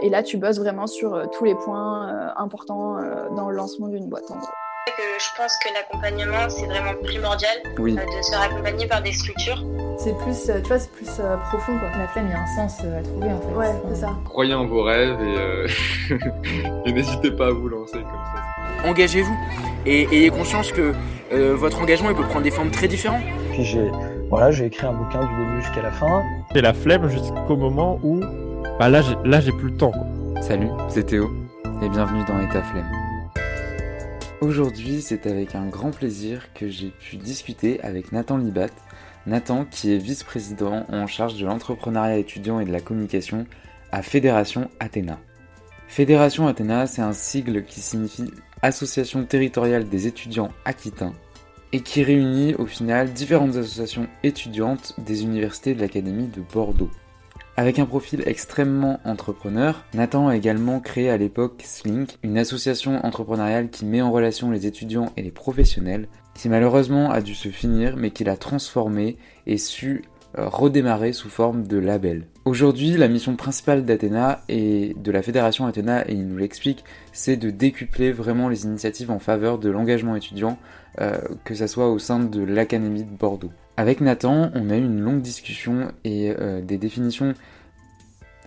et là, tu bosses vraiment sur tous les points importants dans le lancement d'une boîte en gros je pense que l'accompagnement, c'est vraiment primordial oui. de se faire accompagner par des structures. C'est plus, tu vois, c'est plus profond quoi. La flemme, il y a un sens à trouver en fait. Ouais, c'est ça. Croyez en vos rêves et, et n'hésitez pas à vous lancer comme ça. Engagez-vous et ayez conscience que votre engagement il peut prendre des formes très différentes. Puis j'ai voilà, j'ai écrit un bouquin du début jusqu'à la fin. J'ai la flemme jusqu'au moment où là j'ai là j'ai plus le temps. Quoi. Salut, c'est Théo et bienvenue dans État flemme. Aujourd'hui, c'est avec un grand plaisir que j'ai pu discuter avec Nathan Libat. Nathan, qui est vice-président en charge de l'entrepreneuriat étudiant et de la communication à Fédération Athéna. Fédération Athéna, c'est un sigle qui signifie Association territoriale des étudiants aquitains et qui réunit au final différentes associations étudiantes des universités de l'Académie de Bordeaux. Avec un profil extrêmement entrepreneur, Nathan a également créé à l'époque Slink, une association entrepreneuriale qui met en relation les étudiants et les professionnels, qui malheureusement a dû se finir mais qu'il a transformé et su euh, redémarrer sous forme de label. Aujourd'hui, la mission principale d'Athéna et de la fédération Athéna, et il nous l'explique, c'est de décupler vraiment les initiatives en faveur de l'engagement étudiant, euh, que ce soit au sein de l'Académie de Bordeaux. Avec Nathan, on a eu une longue discussion et euh, des définitions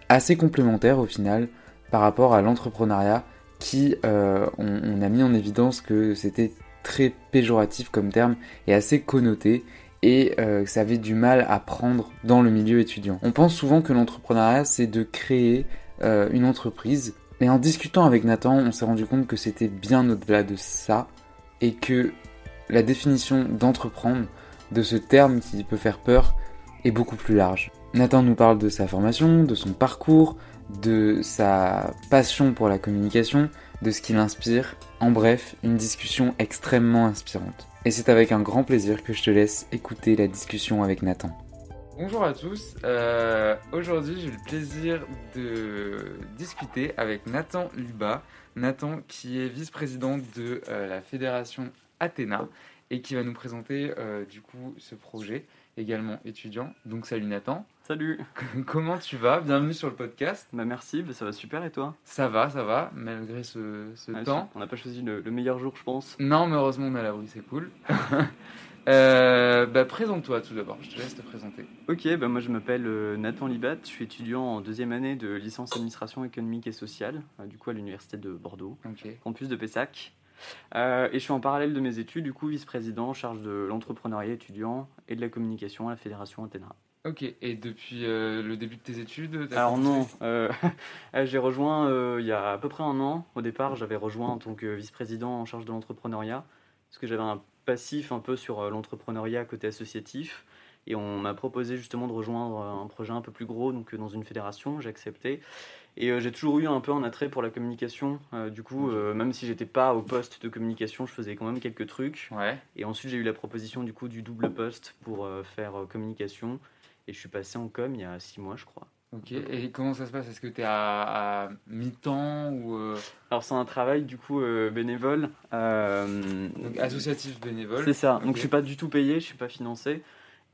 assez complémentaires au final par rapport à l'entrepreneuriat qui, euh, on, a mis en évidence que c'était très péjoratif comme terme et assez connoté et euh, que ça avait du mal à prendre dans le milieu étudiant. On pense souvent que l'entrepreneuriat c'est de créer une entreprise, mais en discutant avec Nathan, on s'est rendu compte que c'était bien au-delà de ça et que la définition d'entreprendre de ce terme qui peut faire peur est beaucoup plus large. Nathan nous parle de sa formation, de son parcours, de sa passion pour la communication, de ce qui l'inspire. En bref, une discussion extrêmement inspirante. Et c'est avec un grand plaisir que je te laisse écouter la discussion avec Nathan. Bonjour à tous, euh, aujourd'hui j'ai le plaisir de discuter avec Nathan Liba. Nathan qui est vice-président de euh, la fédération Athéna et qui va nous présenter euh, du coup ce projet, également étudiant. Donc salut Nathan. Salut. Comment tu vas? Bienvenue sur le podcast. Bah merci, bah, ça va super et toi? Ça va, ça va, malgré ce, temps. On n'a pas choisi le, meilleur jour je pense. Non mais heureusement on est à l'abri, c'est cool. euh, bah, présente-toi tout d'abord, je te laisse te présenter. Ok, bah, moi je m'appelle euh, Nathan Libat, je suis étudiant en deuxième année de licence administration économique et sociale, du coup à l'université de Bordeaux, campus de Pessac. Euh, et je suis en parallèle de mes études, du coup, vice-président en charge de l'entrepreneuriat étudiant et de la communication à la Fédération Athéna. Ok, et depuis euh, le début de tes études Alors non, euh, j'ai rejoint il y a à peu près un an. Au départ, j'avais rejoint en tant que vice-président en charge de l'entrepreneuriat, parce que j'avais un passif un peu sur l'entrepreneuriat côté associatif. Et on m'a proposé justement de rejoindre un projet un peu plus gros, donc dans une fédération, j'ai accepté. Et euh, j'ai toujours eu un peu un attrait pour la communication. Euh, du coup, euh, même si j'étais pas au poste de communication, je faisais quand même quelques trucs. Ouais. Et ensuite, j'ai eu la proposition du coup du double poste pour faire communication. Et je suis passé en com il y a six mois, je crois. Ok, et comment ça se passe? Est-ce que tu es à, mi-temps ou Alors c'est un travail du coup bénévole. Donc associatif bénévole. C'est ça, donc je suis pas du tout payé, je suis pas financé.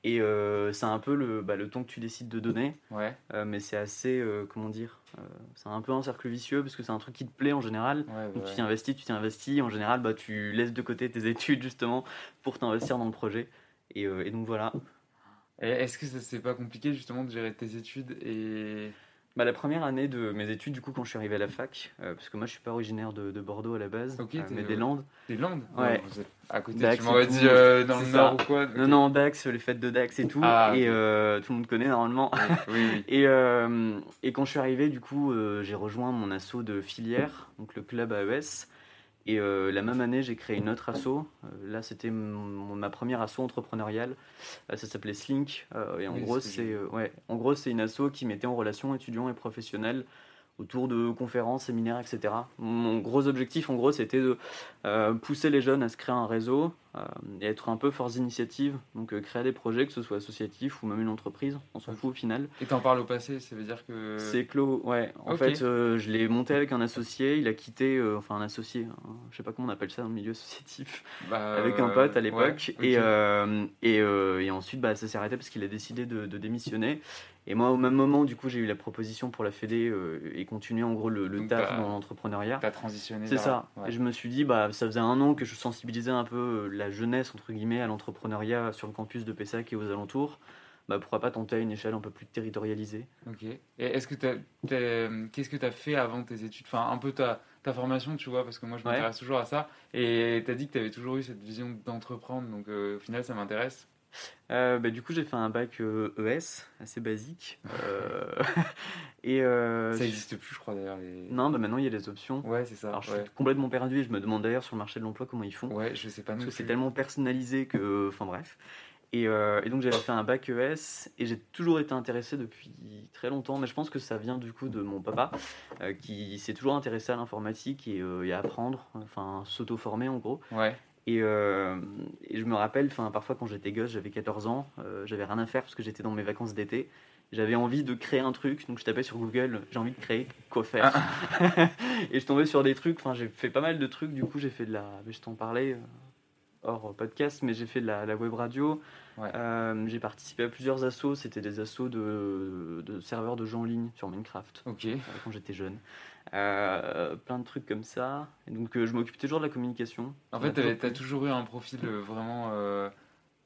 Et euh, c'est un peu le, bah, le temps que tu décides de donner. Ouais. Euh, mais c'est assez, euh, comment dire, c'est un peu un cercle vicieux parce que c'est un truc qui te plaît en général. donc tu t'y investis, tu t'y investis. En général, bah, tu laisses de côté tes études justement pour t'investir dans le projet. Et, et donc voilà. Est-ce que c'est pas compliqué justement de gérer tes études et bah, la première année de mes études, du coup, quand je suis arrivé à la fac, euh, parce que moi je suis pas originaire de, Bordeaux à la base, euh, mais des Landes. Des Landes Ouais. à côté, Dax tu m'aurais dit euh, dans le nord ou quoi Non, non, Dax, les fêtes de Dax et tout. Ah, et tout le monde connaît normalement. Oui, oui. et, et quand je suis arrivé, du coup, j'ai rejoint mon assaut de filière, donc le club AES. Et euh, la même année, j'ai créé une autre asso. Euh, là, c'était ma première asso entrepreneuriale. Euh, ça s'appelait Slink. et en gros, c'est ouais, en gros, c'est une asso qui mettait en relation étudiants et professionnels autour de conférences, séminaires, etc. Mon gros objectif, en gros, c'était de pousser les jeunes à se créer un réseau, euh, et être un peu force d'initiative, donc euh, créer des projets, que ce soit associatif ou même une entreprise, on s'en fout au final. Et t'en parles au passé, ça veut dire que... C'est clos, ouais. En fait, euh, je l'ai monté avec un associé, il a quitté, enfin un associé, hein, je sais pas comment on appelle ça dans le milieu associatif, bah, avec un pote à l'époque, et, et, et, ensuite bah, ça s'est arrêté parce qu'il a décidé de, de, démissionner. Et moi, au même moment, du coup, j'ai eu la proposition pour la Fédé euh, et continuer en gros le, le taf dans l'entrepreneuriat. T'as transitionné. C'est ça. ouais. Et je me suis dit, bah, ça faisait un an que je sensibilisais un peu euh, la jeunesse, entre guillemets, à l'entrepreneuriat sur le campus de Pessac et aux alentours. Bah, pourquoi pas tenter à une échelle un peu plus territorialisée Ok. Et est-ce que qu'est-ce que tu as fait avant tes études? Enfin, un peu ta, ta formation, tu vois, parce que moi je Ouais. m'intéresse toujours à ça. Et tu as dit que tu avais toujours eu cette vision d'entreprendre, donc euh, au final ça m'intéresse. Euh, bah, du coup, j'ai fait un bac euh, ES, assez basique. Euh, et ça n'existe plus, je crois d'ailleurs. Les... Non, bah, maintenant il y a des options. Ouais, c'est ça. Alors, je ouais. suis complètement perdu et je me demande d'ailleurs sur le marché de l'emploi comment ils font. ouais, je sais pas non Parce que c'est tellement personnalisé que. Enfin bref. Et, et donc j'avais fait un bac ES et j'ai toujours été intéressé depuis très longtemps, mais je pense que ça vient du coup de mon papa qui s'est toujours intéressé à l'informatique et, et à apprendre, enfin s'auto-former en gros. Ouais, Et, euh, et je me rappelle, parfois quand j'étais gosse, j'avais 14 ans, euh, j'avais rien à faire parce que j'étais dans mes vacances d'été. J'avais envie de créer un truc, donc je tapais sur Google, j'ai envie de créer, quoi faire Et je tombais sur des trucs, enfin j'ai fait pas mal de trucs, du coup j'ai fait de la. mais Je t'en parlais euh, hors podcast, mais j'ai fait de la, la web radio. Ouais. J'ai participé à plusieurs assos, c'était des assos de, de serveurs de jeux en ligne sur Minecraft ok. euh, quand j'étais jeune. Euh, plein de trucs comme ça. Et donc euh, je m'occupe toujours de la communication. En fait, toujours t'as plu. toujours eu un profil euh, vraiment. euh,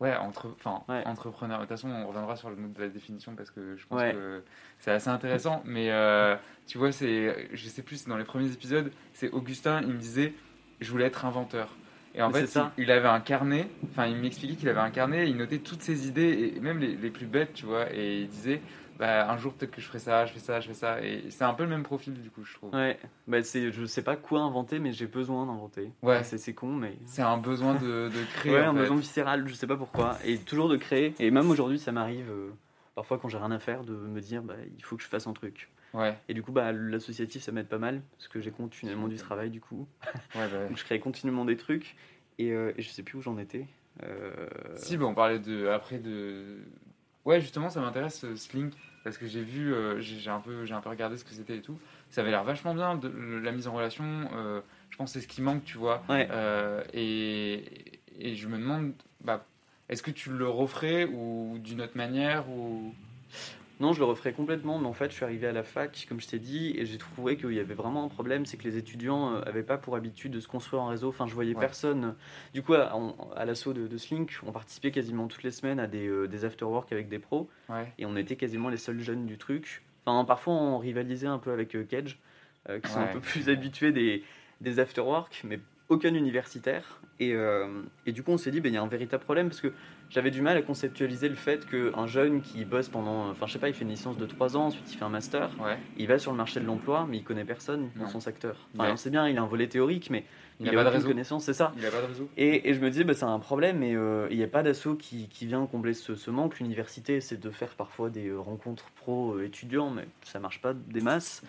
Ouais, entre, Ouais. entrepreneur. De toute façon, on reviendra sur le mot de la définition parce que je pense Ouais. que c'est assez intéressant. Mais tu vois, c'est, je sais plus, dans les premiers épisodes, c'est Augustin, il me disait, je voulais être inventeur. Et en Mais fait, il, il avait un carnet, enfin, il m'expliquait qu'il avait un carnet, il notait toutes ses idées, et même les, les plus bêtes, tu vois, et il disait, bah, un jour peut-être que je ferai ça, je fais ça, je fais ça. Et c'est un peu le même profil, du coup, je trouve. Ouais, bah, c'est, je sais pas quoi inventer, mais j'ai besoin d'inventer. Ouais. C'est, c'est con, mais. C'est un besoin de, de créer. Ouais, en un fait. besoin viscéral, je sais pas pourquoi. Et toujours de créer. Et même aujourd'hui, ça m'arrive, euh, parfois quand j'ai rien à faire, de me dire, bah, il faut que je fasse un truc. Ouais, Et du coup, bah, l'associatif, ça m'aide pas mal, parce que j'ai continuellement du travail, du coup. ouais, bah. Donc je crée continuellement des trucs. Et, euh, et je sais plus où j'en étais. Euh, Si, bah, on parlait de après de. Ouais, justement, ça m'intéresse euh, Slink parce que j'ai vu, euh, j'ai un peu, j'ai un peu regardé ce que c'était et tout. Ça avait l'air vachement bien, de, la mise en relation. euh, je pense que c'est ce qui manque, tu vois. Ouais. Euh, et, et je me demande, bah, est-ce que tu le referais ou d'une autre manière ou Non, je le referais complètement, mais en fait, je suis arrivé à la fac, comme je t'ai dit, et j'ai trouvé qu'il y avait vraiment un problème, c'est que les étudiants euh, avaient pas pour habitude de se construire en réseau. Enfin, je voyais Ouais. personne. Du coup, à, l'assaut de, de Slink, on participait quasiment toutes les semaines à des, euh, des after-work avec des pros, Ouais. et on était quasiment les seuls jeunes du truc. Enfin, parfois, on rivalisait un peu avec euh, Cage, euh, qui sont un peu plus habitués des, des after-work, mais aucun universitaire. Et, euh, et du coup, on s'est dit, ben, il y a un véritable problème, parce que j'avais du mal à conceptualiser le fait qu'un jeune qui bosse pendant, enfin je sais pas, il fait une licence de 3 ans, ensuite il fait un master, Ouais. il va sur le marché de l'emploi, mais il connaît personne dans son secteur. Enfin, Ouais. on sait bien, il a un volet théorique, mais Il il, a a pas de connaissance, c'est ça. Il a pas de réseau. Et, et je me disais, bah, c'est un problème, mais euh, il n'y a pas d'assaut qui, qui vient combler ce, ce manque. L'université, c'est de faire parfois des euh, rencontres pro-étudiants, mais ça marche pas des masses.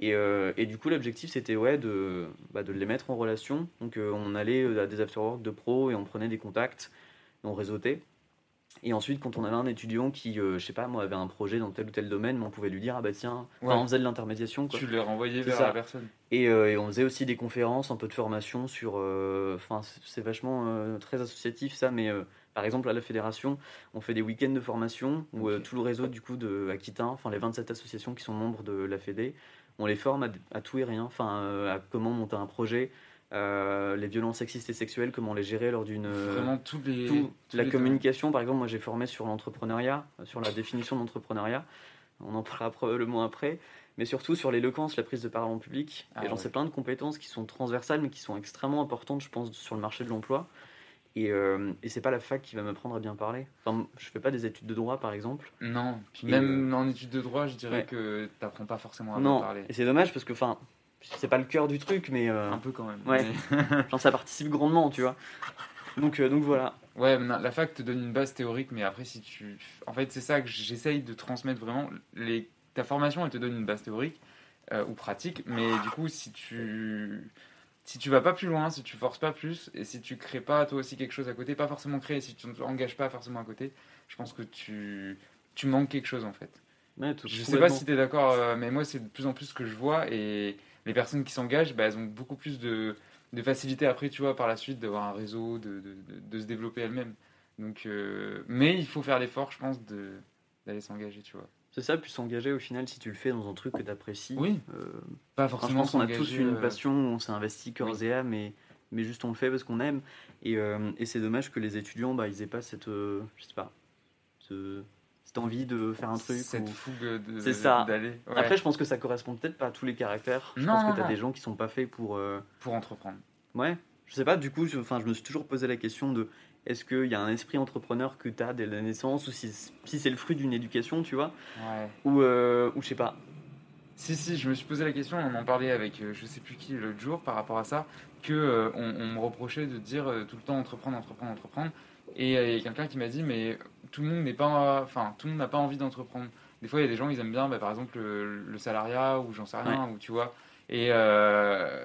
Et, euh, et du coup, l'objectif, c'était ouais, de, bah, de les mettre en relation. Donc, euh, on allait euh, à des afterwork de pro et on prenait des contacts, et on réseautait. Et ensuite, quand on avait un étudiant qui, euh, je sais pas, moi, avait un projet dans tel ou tel domaine, on pouvait lui dire, ah bah tiens, Ouais. on faisait de l'intermédiation. quoi. Tu l'as renvoyé C'est vers ça. la personne. Et, euh, et on faisait aussi des conférences, un peu de formation sur. euh, Enfin, c'est- c'est vachement très associatif ça, mais par exemple à la fédération, on fait des week-ends de formation où tout le réseau du coup de Aquitain, enfin les 27 associations qui sont membres de la Fédé, on les forme à, à tout et rien, enfin à comment monter un projet, euh, les violences sexistes et sexuelles, comment les gérer lors d'une. Vraiment tous les. tout. tous la les communication, par exemple, moi j'ai formé sur l'entrepreneuriat, euh, sur la définition d'entrepreneuriat. On en parlera probablement après, mais surtout sur l'éloquence, la prise de parole en public. Ah et j'en ouais. sais plein de compétences qui sont transversales, mais qui sont extrêmement importantes, je pense, sur le marché de l'emploi. Et, euh, et c'est pas la fac qui va m'apprendre à bien parler. Enfin, je fais pas des études de droit, par exemple. Non, puis même en études de droit, je dirais ouais. que t'apprends pas forcément à non, bien parler. et c'est dommage parce que, enfin, c'est pas le cœur du truc, mais euh, Un peu quand même. Ouais. mais- genre, ça participe grandement, tu vois. Donc, euh, donc voilà. Ouais, la fac te donne une base théorique, mais après, si tu. En fait, c'est ça que j'essaye de transmettre vraiment. Les... Ta formation, elle te donne une base théorique euh, ou pratique, mais du coup, si tu. Si tu vas pas plus loin, si tu forces pas plus, et si tu crées pas toi aussi quelque chose à côté, pas forcément créer, si tu ne t'engages pas forcément à côté, je pense que tu, tu manques quelque chose en fait. Ouais, tout- Je sais pas si tu es d'accord, euh, mais moi, c'est de plus en plus ce que je vois. Et les personnes qui s'engagent, bah, elles ont beaucoup plus de, de facilité après, tu vois, par la suite, d'avoir un réseau, de, de, se développer elles-mêmes. Donc, euh, mais il faut faire l'effort, je pense, de- d'aller s'engager, tu vois. C'est ça, puis s'engager au final, si tu le fais dans un truc que tu apprécies. Oui. euh, Pas enfin, je forcément pense qu'on a tous une euh, passion, on s'est investi oui. et âme, mais, mais juste on le fait parce qu'on aime. Et, euh, et c'est dommage que les étudiants, bah, ils aient pas cette. je sais pas. ce- envie de faire un truc. Cette ou- fougue ça. d'aller. Ouais, Après, je pense que ça correspond peut-être pas à tous les caractères. Je Non, pense non, que tu as non. des gens qui sont pas faits pour. euh, pour entreprendre. Ouais, je sais pas, du coup, je, je me suis toujours posé la question de est-ce qu'il y a un esprit entrepreneur que tu as dès la naissance ou si, si c'est le fruit d'une éducation, tu vois? Ouais. Ou, euh, ou je sais pas. Si, si, je me suis posé la question, on en parlait avec euh, je sais plus qui l'autre jour par rapport à ça, que euh, on, on me reprochait de dire euh, tout le temps entreprendre, entreprendre, entreprendre. Et euh, il y a quelqu'un qui m'a dit, mais tout le monde n'est pas, enfin, tout le monde n'a pas envie d'entreprendre. Des fois, il y a des gens, ils aiment bien, bah, par exemple, le, le salariat ou j'en sais rien, ou tu vois. Et euh,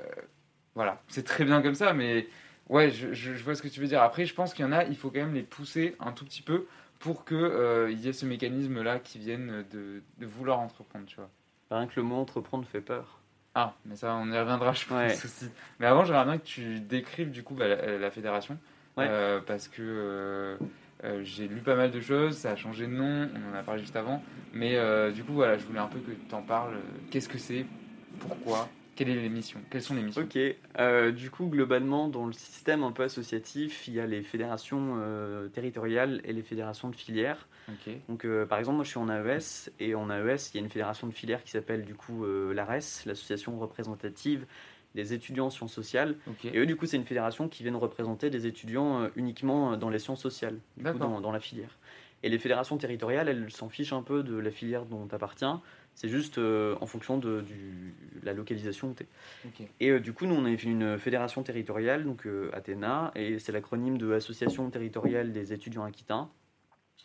voilà, c'est très bien comme ça, mais ouais, je, je- je vois ce que tu veux dire. Après, je pense qu'il y en a, il faut quand même les pousser un tout petit peu pour que euh, y ait ce mécanisme-là qui vienne de, de vouloir entreprendre, tu vois. Rien que le mot entreprendre fait peur. Ah, mais ça, on y reviendra, je pense Ouais. aussi. Mais avant, j'aimerais bien que tu décrives du coup bah, la, la fédération. Ouais. Euh, parce que euh, euh, j'ai lu pas mal de choses, ça a changé de nom, on en a parlé juste avant. Mais du coup, voilà, je voulais un peu que tu en parles. Qu'est-ce que c'est? Pourquoi? Quelle est les missions Quelles sont les missions? Ok, euh, du coup, globalement, dans le système un peu associatif, il y a les fédérations euh, territoriales et les fédérations de filières. Donc, euh, par exemple, moi je suis en AES, et en AES, il y a une fédération de filières qui s'appelle du coup l'ARES, l'association représentative des étudiants en sciences sociales. Et eux, du coup, c'est une fédération qui vient représenter des étudiants euh, uniquement dans les sciences sociales, du coup, dans, dans la filière. Et les fédérations territoriales, elles s'en fichent un peu de la filière dont tu appartiens. C'est juste euh, en fonction de du, la localisation où tu es. Et euh, du coup, nous, on est une fédération territoriale, donc euh, Athéna, et c'est l'acronyme de Association territoriale des étudiants aquitains.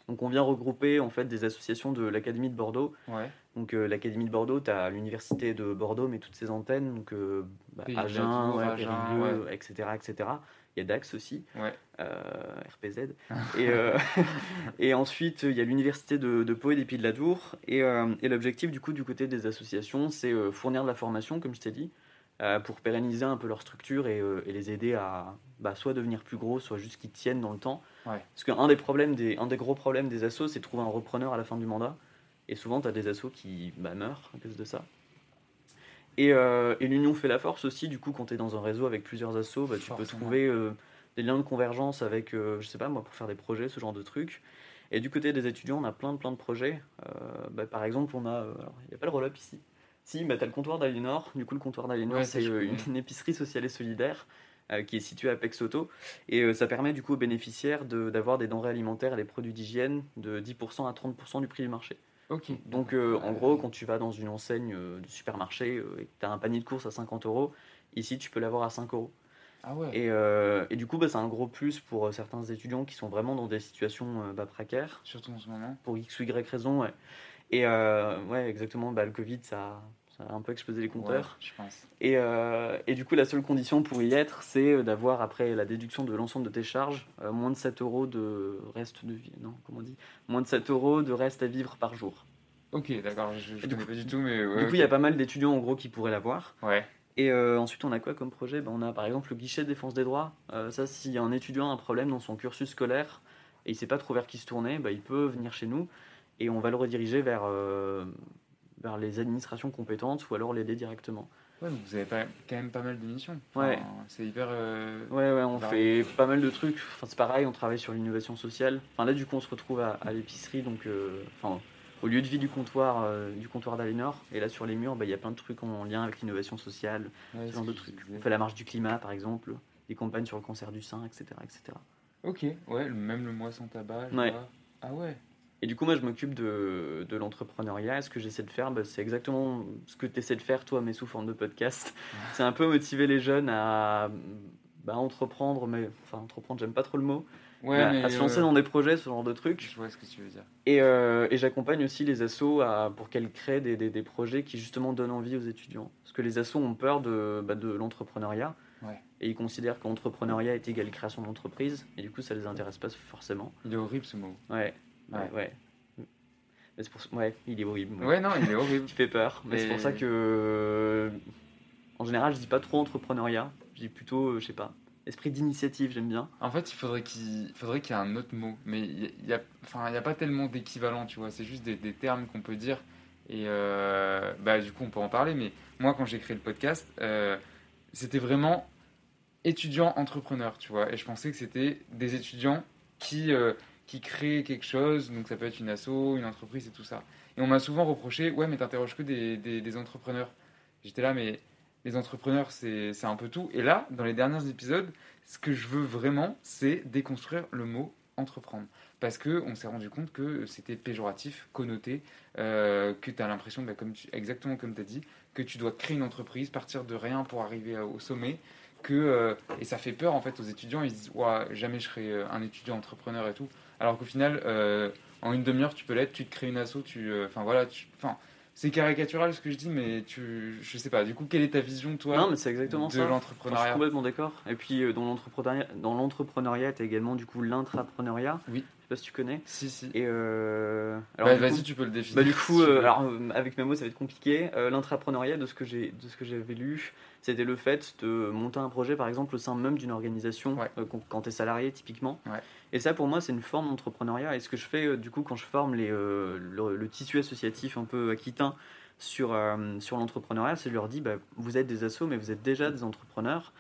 Donc, on vient regrouper en fait des associations de l'Académie de Bordeaux. Ouais. Donc, euh, l'Académie de Bordeaux, tu as l'Université de Bordeaux, mais toutes ses antennes, donc euh, bah, Agen, Tour, ouais, Agen, Périgueux, etc., etc. Il y a Dax aussi, euh, RPZ. et, et ensuite, il y a l'Université de, de Pau et des Pays de la Dour. Et, et l'objectif, du coup, du côté des associations, c'est fournir de la formation, comme je t'ai dit, euh, pour pérenniser un peu leur structure et, euh, et les aider à bah, soit devenir plus gros, soit juste qu'ils tiennent dans le temps. Ouais. Parce qu'un des, problèmes des, un des gros problèmes des assos, c'est de trouver un repreneur à la fin du mandat. Et souvent, tu as des assos qui bah, meurent à cause de ça. Et, euh, et l'union fait la force aussi, du coup, quand tu es dans un réseau avec plusieurs assos, bah, tu peux trouver des liens de convergence avec, je sais pas moi, pour faire des projets, ce genre de trucs. Et du côté des étudiants, on a plein de, plein de projets. Bah, par exemple, on a. Il n'y a pas le roll-up ici. Si, bah, tu as le comptoir d'Aliénor. Du coup, le comptoir d'Aliénor, Ouais, c'est euh, une, une épicerie sociale et solidaire euh, qui est située à Pexoto. Et euh, ça permet du coup aux bénéficiaires de- d'avoir des denrées alimentaires et des produits d'hygiène de 10% à 30% du prix du marché. Ok. Donc euh, en gros, quand tu vas dans une enseigne de supermarché et que tu as un panier de courses à 50 euros, ici tu peux l'avoir à 5 euros. Ah ouais. Et, euh, et du coup, bah, c'est un gros plus pour euh, certains étudiants qui sont vraiment dans des situations euh, bah, précaires, Surtout en ce moment. pour X ou Y raison. Ouais. Et euh, ouais, exactement, bah, le Covid, ça, ça a un peu explosé les compteurs. Ouais, je pense. Et, euh, et du coup, la seule condition pour y être, c'est euh, d'avoir, après la déduction de l'ensemble de tes charges, euh, moins de 7 euros de reste de vie. Non, comment on dit? Moins de 7 euros de reste à vivre par jour. Ok, d'accord. Je, je connais coup- pas du tout, mais ouais. du coup, il y a pas mal d'étudiants en gros qui pourraient l'avoir. Ouais. Et euh, ensuite, on a quoi comme projet? Ben, On a par exemple le guichet de défense des droits. Euh, ça, si un étudiant a un problème dans son cursus scolaire et il sait pas trop vers qui se tourner, ben, il peut venir chez nous et on va le rediriger vers, euh, vers les administrations compétentes ou alors l'aider directement. Ouais, vous avez pas, quand même pas mal de missions. Ouais. C'est hyper. euh, Ouais, ouais, on Varié. fait pas mal de trucs. Enfin, c'est pareil, on travaille sur l'innovation sociale. Enfin, là, du coup, on se retrouve à, à l'épicerie, donc, euh, enfin, au lieu de vie du comptoir, euh, du comptoir d'Aliénor. Et là, sur les murs, bah, il y a plein de trucs en lien avec l'innovation sociale, ouais, ce genre de trucs. On fait la marche du climat, par exemple, des campagnes sur le cancer du sein, etc., etc. Ok, ouais, même le mois sans tabac. Ouais. Ah ouais. Et du coup, moi, je m'occupe de, de l'entrepreneuriat. Ce que j'essaie de faire, bah, c'est exactement ce que tu essaies de faire, toi, mais sous forme de podcast. C'est un peu motiver les jeunes à bah, entreprendre, mais enfin, entreprendre, j'aime pas trop le mot. Ouais, à, se lancer euh, dans des projets, ce genre de trucs. Je vois ce que tu veux dire. Et, euh, et j'accompagne aussi les assos à- pour qu'elles créent des, des- des projets qui justement donnent envie aux étudiants. Parce que les assos ont peur de, bah, de l'entrepreneuriat. Ouais. Et ils considèrent qu'entrepreneuriat est égal création d'entreprise. Et du coup, ça les intéresse pas forcément. Il est horrible ce mot. Ouais, ouais, Ouais. Mais c'est pour ça- ouais, il est horrible. Ouais, non, il est horrible. Tu fais peur. Mais c'est pour ça que, euh, en général, je dis pas trop entrepreneuriat. Je dis plutôt, euh, je sais pas, esprit d'initiative, j'aime bien. En fait, il faudrait qu'il faudrait qu'il y ait un autre mot, mais il y a, enfin, il y a pas tellement d'équivalent, tu vois. C'est juste des, des termes qu'on peut dire. Et euh, bah, du coup, on peut en parler. Mais moi, quand j'ai créé le podcast, euh, c'était vraiment étudiant entrepreneur, tu vois. Et je pensais que c'était des étudiants qui euh, qui créent quelque chose. Donc ça peut être une asso, une entreprise et tout ça. Et on m'a souvent reproché, ouais, mais t'interroges que des, des, entrepreneurs. J'étais là, mais les entrepreneurs, c'est un peu tout. Et là, dans les derniers épisodes, ce que je veux vraiment, c'est déconstruire le mot entreprendre. Parce qu'on s'est rendu compte que c'était péjoratif, connoté, euh, que tu as l'impression, bah, exactement comme tu as dit, que tu dois créer une entreprise, partir de rien pour arriver au sommet. Que, euh, et ça fait peur en fait aux étudiants, ils se disent Ouah, jamais je serai euh, un étudiant entrepreneur et tout. Alors qu'au final, euh, en une demi-heure, tu peux l'être, tu te crées une asso, tu. euh, Enfin voilà, tu. Enfin, c'est caricatural ce que je dis, mais tu, je sais pas. Du coup, quelle est ta vision, toi, non, mais c'est exactement de ça. Enfin, je suis l'entrepreneuriat complètement d'accord. Et puis euh, dans l'entrepreneuriat, dans l'entrepreneuriat, t'as également du coup l'intrapreneuriat. Oui. Je sais pas si tu connais. Si, si. Et euh, Bah, du Vas-y, tu peux le définir. Bah du coup, euh, alors euh, avec mes mots ça va être compliqué. Euh, L'intrapreneuriat, de ce que j'ai, de ce que j'avais lu, c'était le fait de monter un projet, par exemple, au sein même d'une organisation, Ouais. euh, quand- tu es salarié typiquement. Ouais. Et ça, pour moi, c'est une forme d'entrepreneuriat. Et ce que je fais, euh, du coup, quand je forme les, euh, le, le tissu associatif un peu aquitain sur, euh, sur l'entrepreneuriat, c'est je leur dis, bah, vous êtes des assos, mais vous êtes déjà des entrepreneurs.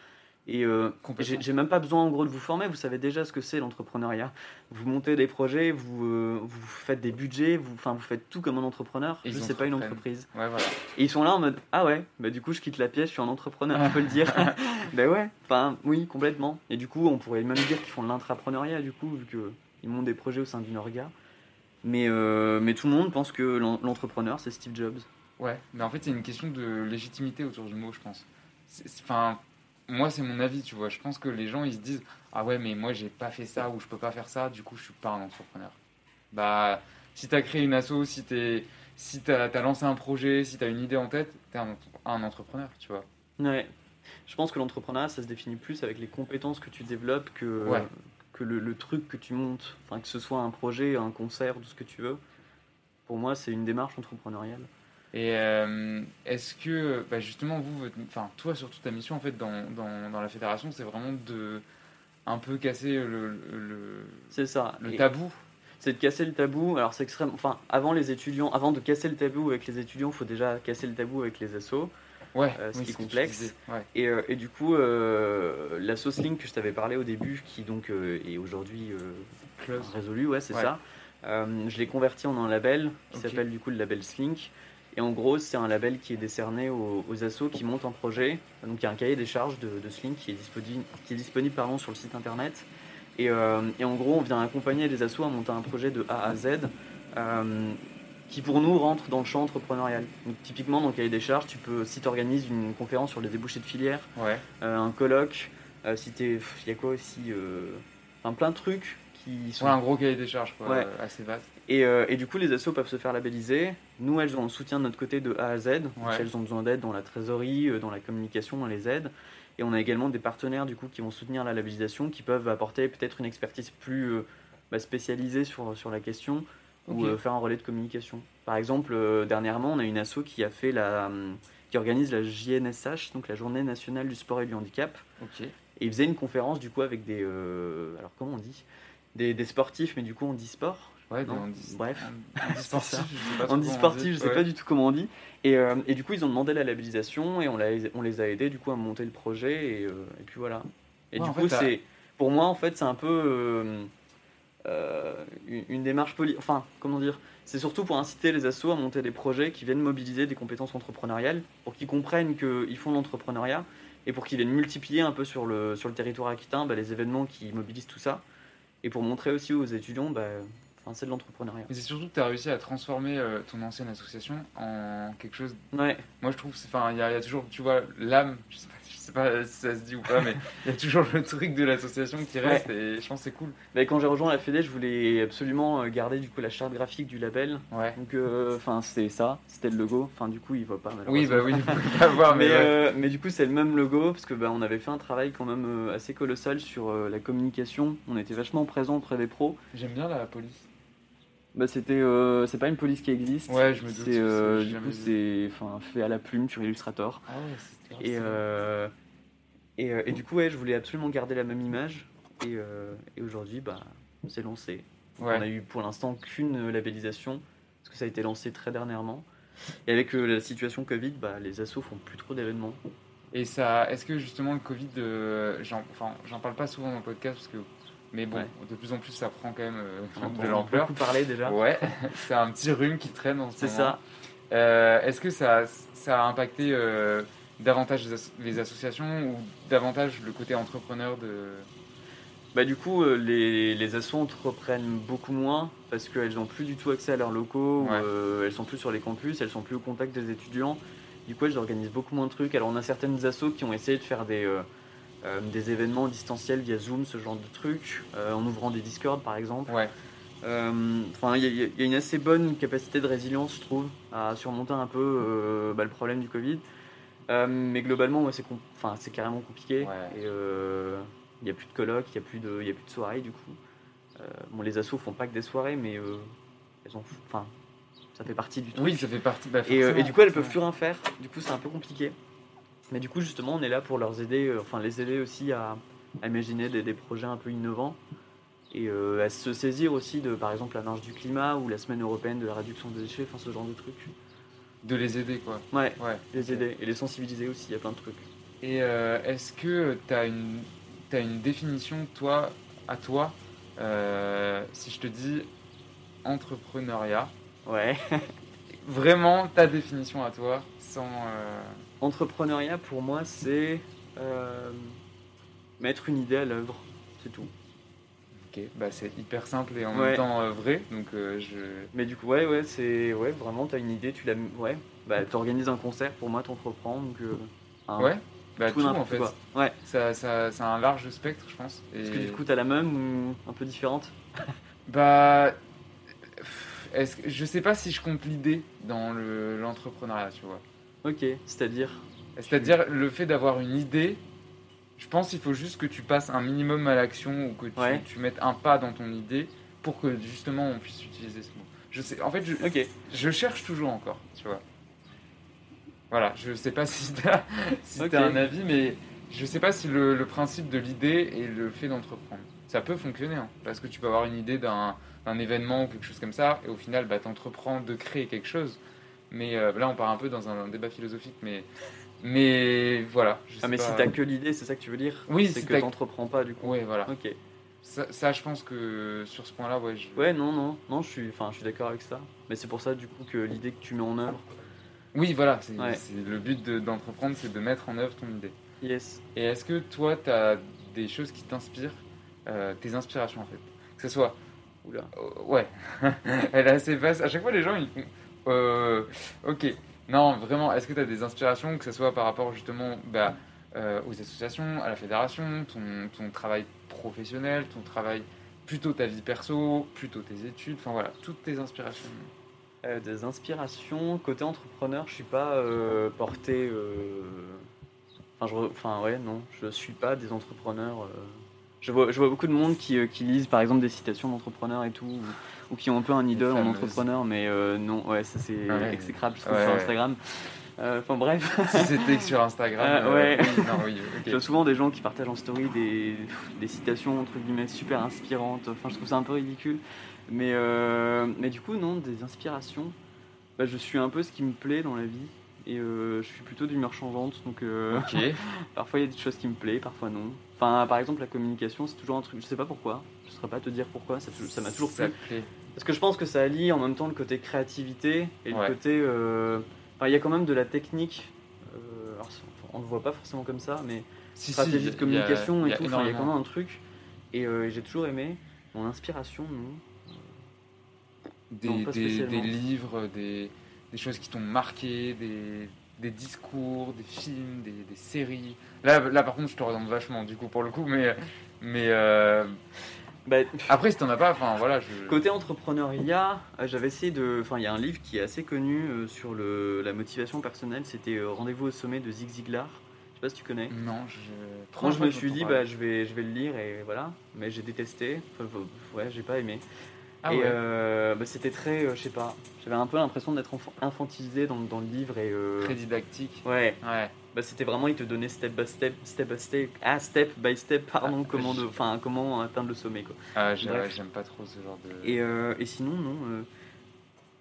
Et euh, j'ai même pas besoin en gros de vous former, vous savez déjà ce que c'est l'entrepreneuriat. Vous montez des projets, vous, euh, vous faites des budgets, vous, vous faites tout comme un entrepreneur. Juste c'est pas une entreprise. Ouais, voilà. Et ils sont là en mode ah ouais, bah du coup je quitte la pièce, je suis un entrepreneur, on peut le dire. bah ouais, enfin oui complètement. Et du coup on pourrait même dire qu'ils font de l'intrapreneuriat du coup vu que ils montent des projets au sein d'une orga. Mais euh, mais tout le monde pense que l'en- l'entrepreneur c'est Steve Jobs. Ouais, mais en fait, c'est une question de légitimité autour du mot, je pense. Enfin, moi, c'est mon avis, tu vois. Je pense que les gens, ils se disent Ah ouais, mais moi, j'ai pas fait ça ou je peux pas faire ça, du coup, je suis pas un entrepreneur. Bah, si t'as créé une asso, si t'es. Si t'as as lancé un projet, si t'as une idée en tête, t'es un, un entrepreneur, tu vois. Ouais. Je pense que l'entrepreneuriat ça se définit plus avec les compétences que tu développes que Ouais. que le, le truc que tu montes. Enfin que ce soit un projet, un concert, tout ce que tu veux. Pour moi c'est une démarche entrepreneuriale. Et euh, est-ce que, bah, justement, vous, votre- enfin, toi, surtout ta mission, en fait, dans, dans, dans la fédération, c'est vraiment de un peu casser le, le, C'est ça. le Et- tabou? c'est de casser le tabou. Alors c'est extrême. Enfin, avant les étudiants, avant de casser le tabou avec les étudiants, il faut déjà casser le tabou avec les assos. Ouais, Euh, ce oui, qui est complexe. disais, Ouais. Et, euh, et du coup, euh, la sauce link que je t'avais parlé au début, qui donc est aujourd'hui résolue, ouais, c'est Ouais. ça. Je l'ai converti en un label qui s'appelle du coup le label Slink. Et en gros, c'est un label qui est décerné aux, aux assos qui montent un projet. Donc il y a un cahier des charges de, de Slink qui est disponible, qui est disponible pardon, sur le site internet. Et, euh, et en gros, on vient accompagner les assos à monter un projet de A à Z euh, qui pour nous rentre dans le champ entrepreneurial. Donc, typiquement, dans le cahier des charges, tu peux, si tu organises une conférence sur les débouchés de filière, Ouais. euh, un colloque, si t'es. Il y a quoi aussi enfin, plein de trucs qui sont Ouais, un gros cahier des charges, quoi, Ouais. assez vaste. Et, euh, et du coup, les assos peuvent se faire labelliser. Nous, elles ont le soutien de notre côté de A à Z. Donc, Ouais. Elles ont besoin d'aide dans la trésorerie, euh, dans la communication, on les aide. Et on a également des partenaires du coup qui vont soutenir la labellisation, qui peuvent apporter peut-être une expertise plus euh, bah, spécialisée sur, sur la question ou euh, faire un relais de communication. Par exemple, dernièrement, on a une asso qui a fait la, hum, qui organise la JNSH, donc la Journée nationale du sport et du handicap. Ok. Et il faisait une conférence du coup avec des, alors comment on dit, des, des sportifs, mais du coup on dit sport. Ouais, Non, on dit, bref. on, on dit sportif, je sais pas je sais Ouais. pas du tout comment on dit. Et, euh, et du coup, ils ont demandé la labellisation et on, les a aidés du coup à monter le projet et, euh, et puis voilà. Et Ouais, du en coup, c'est pour moi en fait, c'est un peu euh, une, une démarche poli. Enfin, comment dire C'est surtout pour inciter les assos à monter des projets qui viennent mobiliser des compétences entrepreneuriales pour qu'ils comprennent qu'ils font de l'entrepreneuriat et pour qu'ils viennent multiplier un peu sur le, sur le territoire aquitain bah, les événements qui mobilisent tout ça et pour montrer aussi aux étudiants bah, enfin, c'est de l'entrepreneuriat. Mais c'est surtout que tu as réussi à transformer euh, ton ancienne association en quelque chose. Ouais. Moi, je trouve, enfin, il y, a il y a toujours, tu vois, l'âme. Je sais pas, je sais pas si ça se dit ou pas, mais il y a toujours le truc de l'association qui reste et je pense que c'est cool. Bah, quand j'ai rejoint la Fédé, je voulais absolument euh, garder du coup la charte graphique du label. Ouais. Donc, euh, enfin, c'était ça, c'était le logo. Enfin, du coup, il voit pas. Oui, bah oui, pouvez pas voir, mais, mais, euh, du coup, c'est le même logo parce que bah, on avait fait un travail quand même assez colossal sur la communication. On était vachement présent auprès des pros. J'aime bien la police. Bah, c'était, euh, c'est pas une police qui existe. Ouais, je me doute, C'est, euh, du coup, c'est, enfin, fait à la plume sur Illustrator. Ah ouais, Et, euh, Et, et du coup, ouais, je voulais absolument garder la même image. Et, et aujourd'hui, bah, on s'est lancé. Ouais. On a eu pour l'instant qu'une labellisation, parce que ça a été lancé très dernièrement. Et avec la situation Covid, bah, les assos font plus trop d'événements. Et ça, est-ce que justement le Covid, j'en, enfin, j'en parle pas souvent dans le podcast parce que, mais bon, Ouais. de plus en plus ça prend quand même euh, On de l'ampleur. parlé déjà. Ouais, c'est un petit rhume qui traîne en ce C'est moment. ça. Euh, est-ce que ça, ça a impacté euh, davantage les, as- les associations ou davantage le côté entrepreneur de Bah, du coup, les, les assos entreprennent beaucoup moins parce qu'elles n'ont plus du tout accès à leurs locaux, ou, Ouais. euh, elles sont plus sur les campus, elles sont plus au contact des étudiants. Du coup, elles organisent beaucoup moins de trucs. Alors, on a certaines assos qui ont essayé de faire des, euh, des événements distanciels via Zoom, ce genre de trucs, euh, en ouvrant des Discord par exemple. Ouais. Euh, Enfin, il y, a- il y a une assez bonne capacité de résilience, je trouve, à surmonter un peu bah, le problème du Covid. Mais globalement, ouais, c'est enfin, c'est carrément compliqué. Ouais. Et il n'y a plus de colloques, il n'y a, plus de- il y a plus de soirées du coup. Bon, les assos font pas que des soirées, mais elles ont, enfin, ça fait partie du truc. Oui, ça fait partie. bah, Et, et du coup, elles peuvent plus rien faire. Du coup, c'est un peu compliqué. Mais du coup, justement, on est là pour leur aider, euh, enfin, les aider aussi à, à imaginer des, des projets un peu innovants et euh, à se saisir aussi de, par exemple, la marche du climat ou la semaine européenne de la réduction des déchets, enfin, ce genre de trucs. de les aider quoi. Ouais, Ouais. les aider et les sensibiliser aussi. Il y a plein de trucs. Et euh, est-ce que tu as une, t'as une définition, toi, à toi, si je te dis entrepreneuriat, Ouais. vraiment ta définition à toi, sans. euh, Entrepreneuriat, pour moi, c'est euh, mettre une idée à l'œuvre. C'est tout. Ok, bah c'est hyper simple et en Ouais. même temps euh, vrai, donc je. Mais du coup, ouais, ouais, c'est ouais, vraiment, t'as une idée, tu l'as, ouais, bah, t'organises un concert, pour moi, t'entreprends, donc. un- Ouais, bah tout tout en fait. quoi. Ouais. Ça, ça, ça a un large spectre, je pense. Et... Est-ce que du coup, t'as la même ou un peu différente? Bah. Est-ce que, je sais pas si je compte l'idée dans le- l'entrepreneuriat, tu vois. Ok, c'est-à-dire. C'est-à-dire le fait d'avoir une idée, je pense qu'il faut juste que tu passes un minimum à l'action ou que tu, Ouais. tu mettes un pas dans ton idée pour que justement on puisse utiliser ce mot. Je sais, en fait, je, cherche toujours encore, tu vois. Voilà, je sais pas si t'as un avis, mais je sais pas si le, le principe de l'idée et le fait d'entreprendre. Ça peut fonctionner, hein, parce que tu peux avoir une idée d'un d'un événement ou quelque chose comme ça, et au final, bah, t'entreprends de créer quelque chose. Mais euh, là, on part un peu dans un, débat philosophique, mais, mais voilà. je Ah, mais pas. si t'as que l'idée, c'est ça que tu veux dire? Oui, c'est si que t'as- t'entreprends pas, du coup. Ouais, voilà. Ok. Ça, ça, je pense que sur ce point-là, ouais, je... Ouais, non, non, non, je suis, enfin, je suis d'accord avec ça. Mais c'est pour ça, du coup, que l'idée que tu mets en œuvre. Oui, voilà, c'est Ouais. c'est- le but de- d'entreprendre, c'est de mettre en œuvre ton idée. Yes. Et est-ce que toi, tu as des choses qui t'inspirent, euh, tes inspirations en fait? Que ce soit. Oula. Euh, ouais, elle est assez vaste. À chaque fois, les gens ils font. euh, ok. Non, vraiment, est-ce que tu as des inspirations, que ce soit par rapport justement bah, euh, aux associations, à la fédération, ton, ton travail professionnel, ton travail, plutôt ta vie perso, plutôt tes études, enfin voilà, toutes tes inspirations. Euh, des inspirations. Côté entrepreneur, je suis pas porté. Enfin, je enfin, ouais, non, je suis pas des entrepreneurs. Je vois, je vois beaucoup de monde qui, euh, qui lisent par exemple des citations d'entrepreneurs et tout, ou, ou qui ont un peu un idole en entrepreneur, mais euh, non, ouais, ça c'est Ouais. exécrable, je trouve, Ouais, sur. Instagram. Euh, Enfin bref, si c'était que sur Instagram, Ah, euh, ouais. oui, non, oui, je souvent des gens qui partagent en story des, des citations entre guillemets super inspirantes. Enfin, je trouve ça un peu ridicule. Mais, mais du coup, non, des inspirations. Bah, je suis un peu ce qui me plaît dans la vie. Et euh, je suis plutôt d'humeur changeante. Donc euh, parfois il y a des choses qui me plaisent, parfois non. Enfin, par exemple, la communication, c'est toujours un truc. Je sais pas pourquoi. Je ne saurais pas te dire pourquoi. Ça ça m'a toujours plu. plaît. Parce que je pense que ça allie en même temps le côté créativité et Ouais. le côté. euh, Enfin, il y a quand même de la technique. alors, on ne le voit pas forcément comme ça, mais Si, stratégie de communication et a tout. Enfin, il y a quand même un truc. Et j'ai toujours aimé. Mon inspiration, non. des, Non, des livres, des, des choses qui t'ont marqué, des, des discours, des films, des, des séries. Là, là, par contre, je te redonne vachement, du coup, pour le coup, mais, mais euh, Bah, après, si t'en as pas, enfin, voilà, je... Côté entrepreneuriat, euh, j'avais essayé de. Enfin, il y a un livre qui est assez connu euh, sur le, la motivation personnelle. C'était Rendez-vous au sommet de Zig Ziglar. Je sais pas si tu connais. Non, je... Moi, je me suis dit, bah, je vais, je vais le lire et voilà. Mais j'ai détesté. Enfin, ouais, j'ai pas aimé. Ah et ouais. euh, bah, c'était très, euh, je sais pas. J'avais un peu l'impression d'être infantilisé dans, dans le livre et. euh, Très didactique. Ouais. Ouais. bah, c'était vraiment, il te donnait step by step, step by step, ah, step by step, pardon, Ah, comment, de, comment atteindre le sommet. Quoi. Ah, ouais, j'aime pas trop ce genre de. Et, et sinon, non.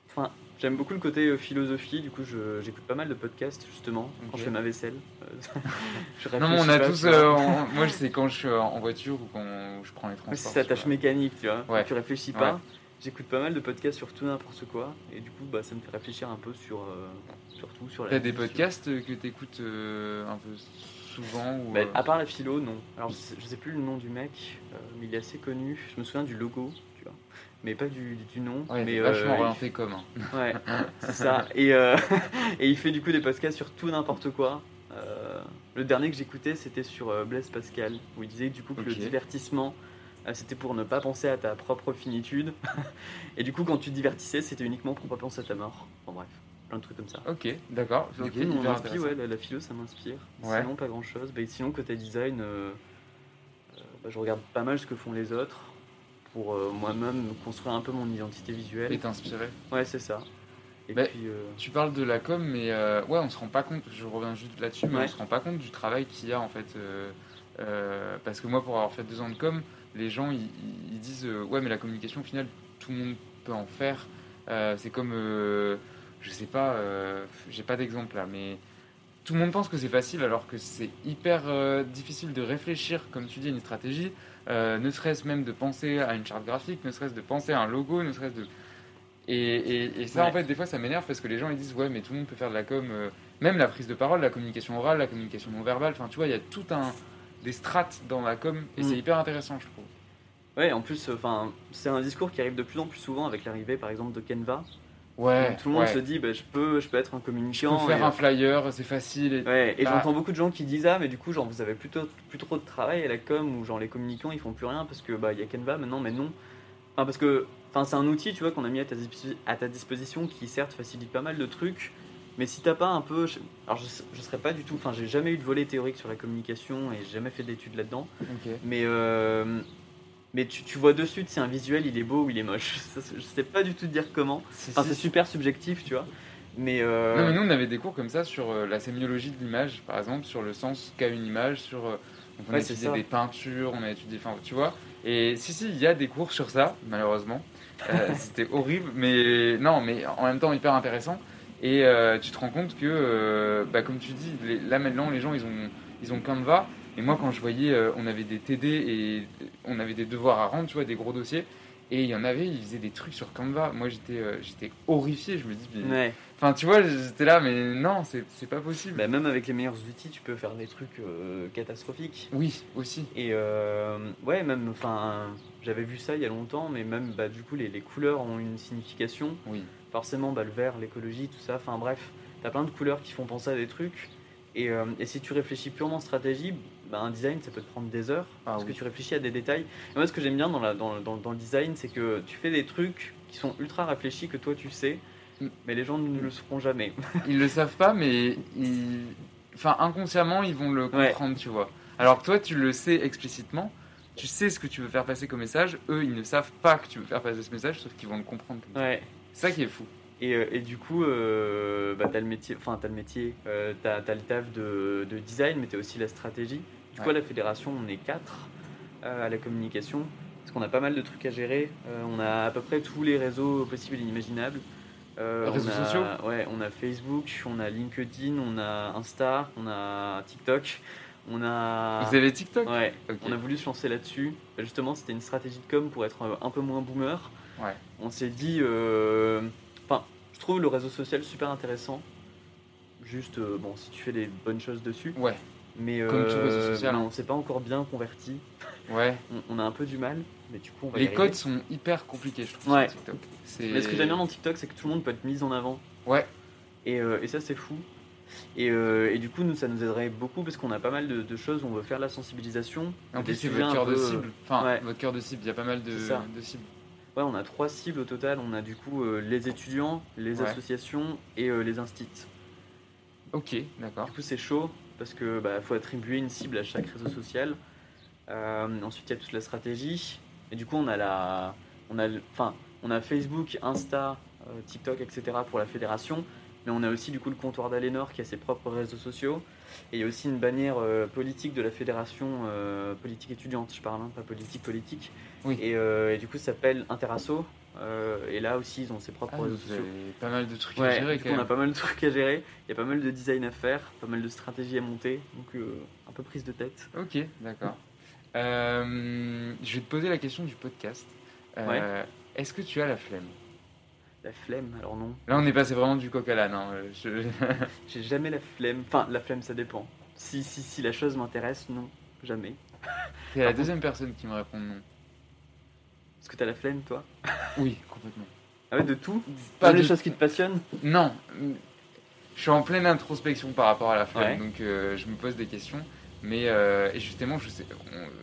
Enfin, j'aime beaucoup le côté euh, philosophie. Du coup, j'écoute pas mal de podcasts justement quand je fais ma vaisselle. Euh, je Non, on a tous. euh, en- Moi, c'est quand je suis en voiture ou quand je prends les transports. c'est ta tâche mécanique, tu vois. Ouais. Tu réfléchis pas. Ouais. J'écoute pas mal de podcasts sur tout n'importe quoi. Et du coup, bah, ça me fait réfléchir un peu sur, euh, sur tout, sur T'as des sur- podcasts que t'écoutes euh, un peu souvent ou, Bah, euh, à part la philo, non. Alors, je sais, je sais plus le nom du mec, euh, mais il est assez connu. Je me souviens du logo. Mais pas du, du nom. Ouais, mais euh, vachement il- orienté comme. hein. Ouais, c'est ça. Et, euh, et il fait du coup des podcasts sur tout n'importe quoi. Euh, le dernier que j'écoutais, c'était sur euh, Blaise Pascal, où il disait du coup que le divertissement, euh, c'était pour ne pas penser à ta propre finitude. et du coup, quand tu te divertissais, c'était uniquement pour pas penser à ta mort. Enfin bref, plein de trucs comme ça. Ok, d'accord. Du Ok, coup, on hyper inspire, intéressant. ouais, la, la philo, ça m'inspire. Ouais. Sinon, pas grand chose. sinon, côté design, euh, euh, bah, je regarde pas mal ce que font les autres pour euh, moi-même construire un peu mon identité visuelle. Et t'inspirer. Ouais, c'est ça. Et Bah, puis. euh, Tu parles de la com, mais euh, ouais, on se rend pas compte. Je reviens juste là-dessus, mais Ouais. on se rend pas compte du travail qu'il y a en fait. euh, parce que moi, pour avoir fait deux ans de com, les gens ils, disent ouais, mais la communication au final, tout le monde peut en faire. C'est comme, je sais pas, j'ai pas d'exemple là, mais tout le monde pense que c'est facile alors que c'est hyper difficile de réfléchir, comme tu dis, à une stratégie. Euh, ne serait-ce même de penser à une charte graphique, ne serait-ce de penser à un logo, ne serait-ce de et, et- et ça, Ouais. en fait, des fois, ça m'énerve parce que les gens ils disent ouais, mais tout le monde peut faire de la com, euh, même la prise de parole, la communication orale, la communication non verbale. Enfin, tu vois, il y a tout un des strates dans la com et Mm. c'est hyper intéressant, je trouve. Ouais, en plus, enfin, c'est un discours qui arrive de plus en plus souvent avec l'arrivée, par exemple, de Canva. Ouais. tout le monde ouais. se dit, bah, je peux, je peux être un Je peux communicant. faire et, un flyer, c'est facile. Et... Ouais, et j'entends beaucoup de gens qui disent ah mais du coup genre vous avez plutôt plus trop de travail à la com ou genre les communicants ils font plus rien parce que bah il y a Canva maintenant mais non. Enfin parce que enfin c'est un outil tu vois qu'on a mis à ta, à ta disposition qui certes facilite pas mal de trucs mais si t'as pas un peu je- alors je, je serais pas du tout enfin j'ai jamais eu de volet théorique sur la communication et j'ai jamais fait d'études là-dedans Ok. mais euh, mais tu, tu vois dessus si un visuel il est beau ou il est moche Ça, je sais pas du tout dire comment enfin c'est super subjectif tu vois mais, euh, Non, mais nous, on avait des cours comme ça sur euh, la sémiologie de l'image, par exemple, sur le sens qu'a une image, sur. euh, donc on Ouais, a étudié des peintures, on a étudié. Enfin, tu vois. Et si, si, il y a des cours sur ça, malheureusement. C'était horrible, mais non, mais en même temps hyper intéressant. Et tu te rends compte que, bah, comme tu dis, les- là maintenant, les gens, ils ont, ils ont Canva. Et moi, quand je voyais, euh, on avait des TD et on avait des devoirs à rendre, tu vois, des gros dossiers. Et il y en avait, ils faisaient des trucs sur Canva. Moi, j'étais euh, j'étais horrifié. Je me dis, mais. Enfin, tu vois, j'étais là, mais non, c'est c'est pas possible. Bah, même avec les meilleurs outils, tu peux faire des trucs euh, catastrophiques. oui, aussi. Et euh, ouais, même, enfin, j'avais vu ça il y a longtemps, mais même, bah, du coup, les, les couleurs ont une signification. Oui. Forcément, bah, le vert, l'écologie, tout ça. Enfin, bref, t'as plein de couleurs qui font penser à des trucs. Et, et si tu réfléchis purement stratégie, bah, un design, ça peut te prendre des heures. Ah parce oui. que tu réfléchis à des détails. Et moi, ce que j'aime bien dans, la, dans, dans- dans le design, c'est que tu fais des trucs qui sont ultra réfléchis, que toi, tu sais. Mm. Mais les gens ne le seront jamais. Ils le savent pas, mais ils... enfin, inconsciemment, ils vont le Ouais. comprendre, tu vois. Alors que toi, tu le sais explicitement. Tu sais ce que tu veux faire passer comme message. Eux, ils ne savent pas que tu veux faire passer ce message, sauf qu'ils vont le comprendre. Comme ça. Ouais. C'est ça qui est fou. Et, euh, et du coup, euh, bah, t'as le métier, enfin t'as le métier, euh, t'as as le taf de, de design, mais t'as aussi la stratégie. Du coup, Ouais. à la fédération, on est quatre euh, à la communication, parce qu'on a pas mal de trucs à gérer. Euh, on a à peu près tous les réseaux possibles et inimaginables. Réseaux on a, sociaux Ouais, on a Facebook, on a LinkedIn, on a Insta, on a TikTok, on a. Vous avez TikTok? Ouais, on a voulu se lancer là-dessus. Bah, Justement, c'était une stratégie de com pour être euh, un peu moins boomer. Ouais. On s'est dit. Trouve le réseau social super intéressant. Juste, euh, bon, si tu fais des bonnes choses dessus. Ouais, Mais Comme tout réseau euh, social, hein. on s'est pas encore bien converti. ouais. On, on a un peu du mal, mais du coup, on va y Les codes sont hyper compliqués, je trouve, Ouais. sur TikTok. C'est- Mais ce que j'aime bien dans TikTok, c'est que tout le monde peut être mis en avant. Ouais. Et, euh, et ça, c'est fou. Et, euh, et du coup, nous, ça nous aiderait beaucoup parce qu'on a pas mal de, de choses où on veut faire la sensibilisation. En plus, c'est votre cœur de cible. Enfin, ouais. votre cœur de cible. Il y a pas mal de, de cibles. Ouais, on a trois cibles au total. On a du coup euh, les étudiants, les Ouais. associations et euh, les instits. Ok, d'accord. Du coup, c'est chaud parce que bah, faut attribuer une cible à chaque réseau social. Euh, ensuite, il y a toute la stratégie. Et du coup, on a la, on a, enfin, on a Facebook, Insta, TikTok, etc. pour la fédération. Mais on a aussi du coup le comptoir d'Alénor qui a ses propres réseaux sociaux. Et il y a aussi une bannière euh, politique de la fédération euh, politique étudiante, je parle, hein, pas politique politique. Oui. Et, euh, et du coup, ça s'appelle Interasso. Et là aussi, ils ont ses propres Ah, réseaux sociaux. pas mal de trucs à gérer du quand coup, on a pas mal de trucs à gérer. Il y a pas mal de design à faire, pas mal de stratégies à monter. Donc, un peu prise de tête. Ok, d'accord. Je vais te poser la question du podcast. Est-ce que tu as la flemme? La flemme, alors non. Là, on est passé vraiment du coq à l'âne. hein. Je- J'ai jamais la flemme. Enfin, la flemme, ça dépend. Si, si, si la chose m'intéresse, non, jamais. T'es la deuxième personne qui me répond non. Est-ce que t'as la flemme, toi Oui, complètement. Ah ouais, de tout Pas de- les choses qui te passionnent Non, je suis en pleine introspection par rapport à la flemme, Ouais. donc euh, je me pose des questions. Mais euh, et justement,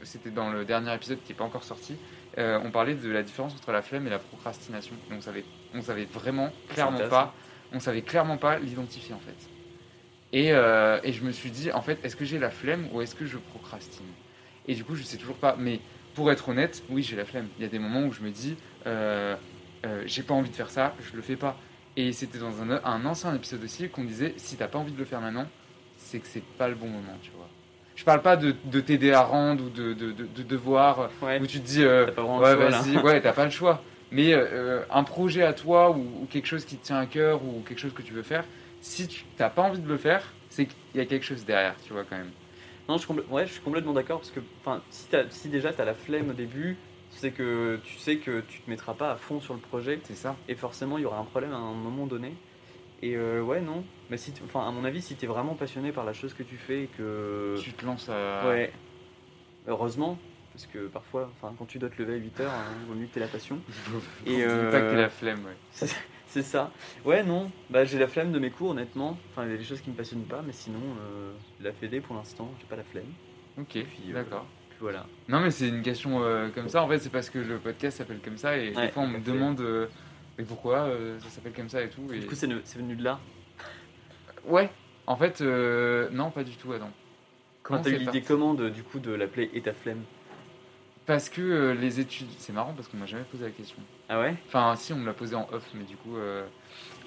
c'était dans le dernier épisode qui n'est pas encore sorti. euh, on parlait de la différence entre la flemme et la procrastination. Et on savait, on savait vraiment clairement pas, on savait clairement pas l'identifier en fait. Et, euh, et je me suis dit, en fait, est-ce que j'ai la flemme ou est-ce que je procrastine? Et du coup, je sais toujours pas. Mais pour être honnête, oui, j'ai la flemme. Il y a des moments où je me dis, euh, euh, j'ai pas envie de faire ça, je le fais pas. Et c'était dans un, un ancien épisode aussi qu'on disait, si t'as pas envie de le faire maintenant, c'est que c'est pas le bon moment, tu vois. Je parle pas de, de t'aider à rendre ou de, de, de, de devoir Ouais. où tu te dis, ouais, vas-y, ouais, t'as pas le choix. Mais euh, un projet à toi ou, ou quelque chose qui te tient à cœur ou quelque chose que tu veux faire, si tu t'as pas envie de le faire, c'est qu'il y a quelque chose derrière, tu vois, quand même. Non, je, suis compl- ouais, je suis complètement d'accord parce que si, si déjà tu as la flemme au début, c'est que tu sais que tu te mettras pas à fond sur le projet C'est ça. et forcément il y aura un problème à un moment donné. Et euh, ouais, non. Mais si, enfin, à mon avis, si tu es vraiment passionné par la chose que tu fais et que. Tu te lances à. Ouais. Heureusement, parce que parfois, enfin, quand tu dois te lever à 8 heures, hein, il vaut mieux que tu la passion. Et euh... pas que la flemme, ouais. C'est ça. Ouais, non. Bah, j'ai la flemme de mes cours, honnêtement. Enfin, il y a des choses qui me passionnent pas, mais sinon, euh, la FED pour l'instant, j'ai pas la flemme. Ok, euh, d'accord. Puis voilà. Non, mais c'est une question euh, comme ça. En fait, c'est parce que le podcast s'appelle comme ça et Ouais, des fois on me fait. demande mais pourquoi ça s'appelle comme ça et tout. Et... Du coup, c'est venu de là. Ouais, en fait, euh, non, pas du tout, Adam. Comment t'as eu l'idée comment de, du coup de l'appeler Et ta flemme Parce que euh, les études. C'est marrant parce qu'on m'a jamais posé la question. Ah ouais? Enfin, si, on me l'a posé en off, mais du coup. euh,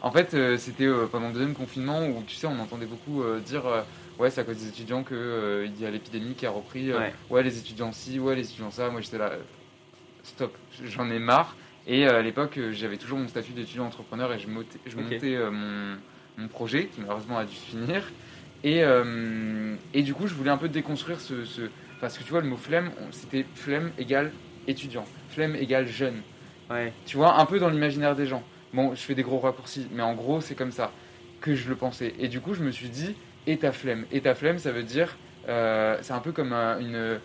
En fait, euh, c'était pendant le deuxième confinement où, tu sais, on entendait beaucoup dire Ouais, c'est à cause des étudiants qu'il y a l'épidémie qui a repris. Ouais. ouais, les étudiants ci, ouais, les étudiants ça. Moi, j'étais là, stop, j'en ai marre. Et à l'époque, j'avais toujours mon statut d'étudiant entrepreneur et je montais, je Ok. montais mon, mon projet qui malheureusement a dû se finir. Et, et du coup, je voulais un peu déconstruire ce. ce- parce que tu vois, le mot flemme, c'était flemme égale étudiant, flemme égale jeune. Ouais. Tu vois, un peu dans l'imaginaire des gens. Bon, je fais des gros raccourcis, mais en gros, c'est comme ça que je le pensais. Et du coup, je me suis dit, et ta flemme? Et ta flemme, ça veut dire, euh, c'est un peu comme un- une.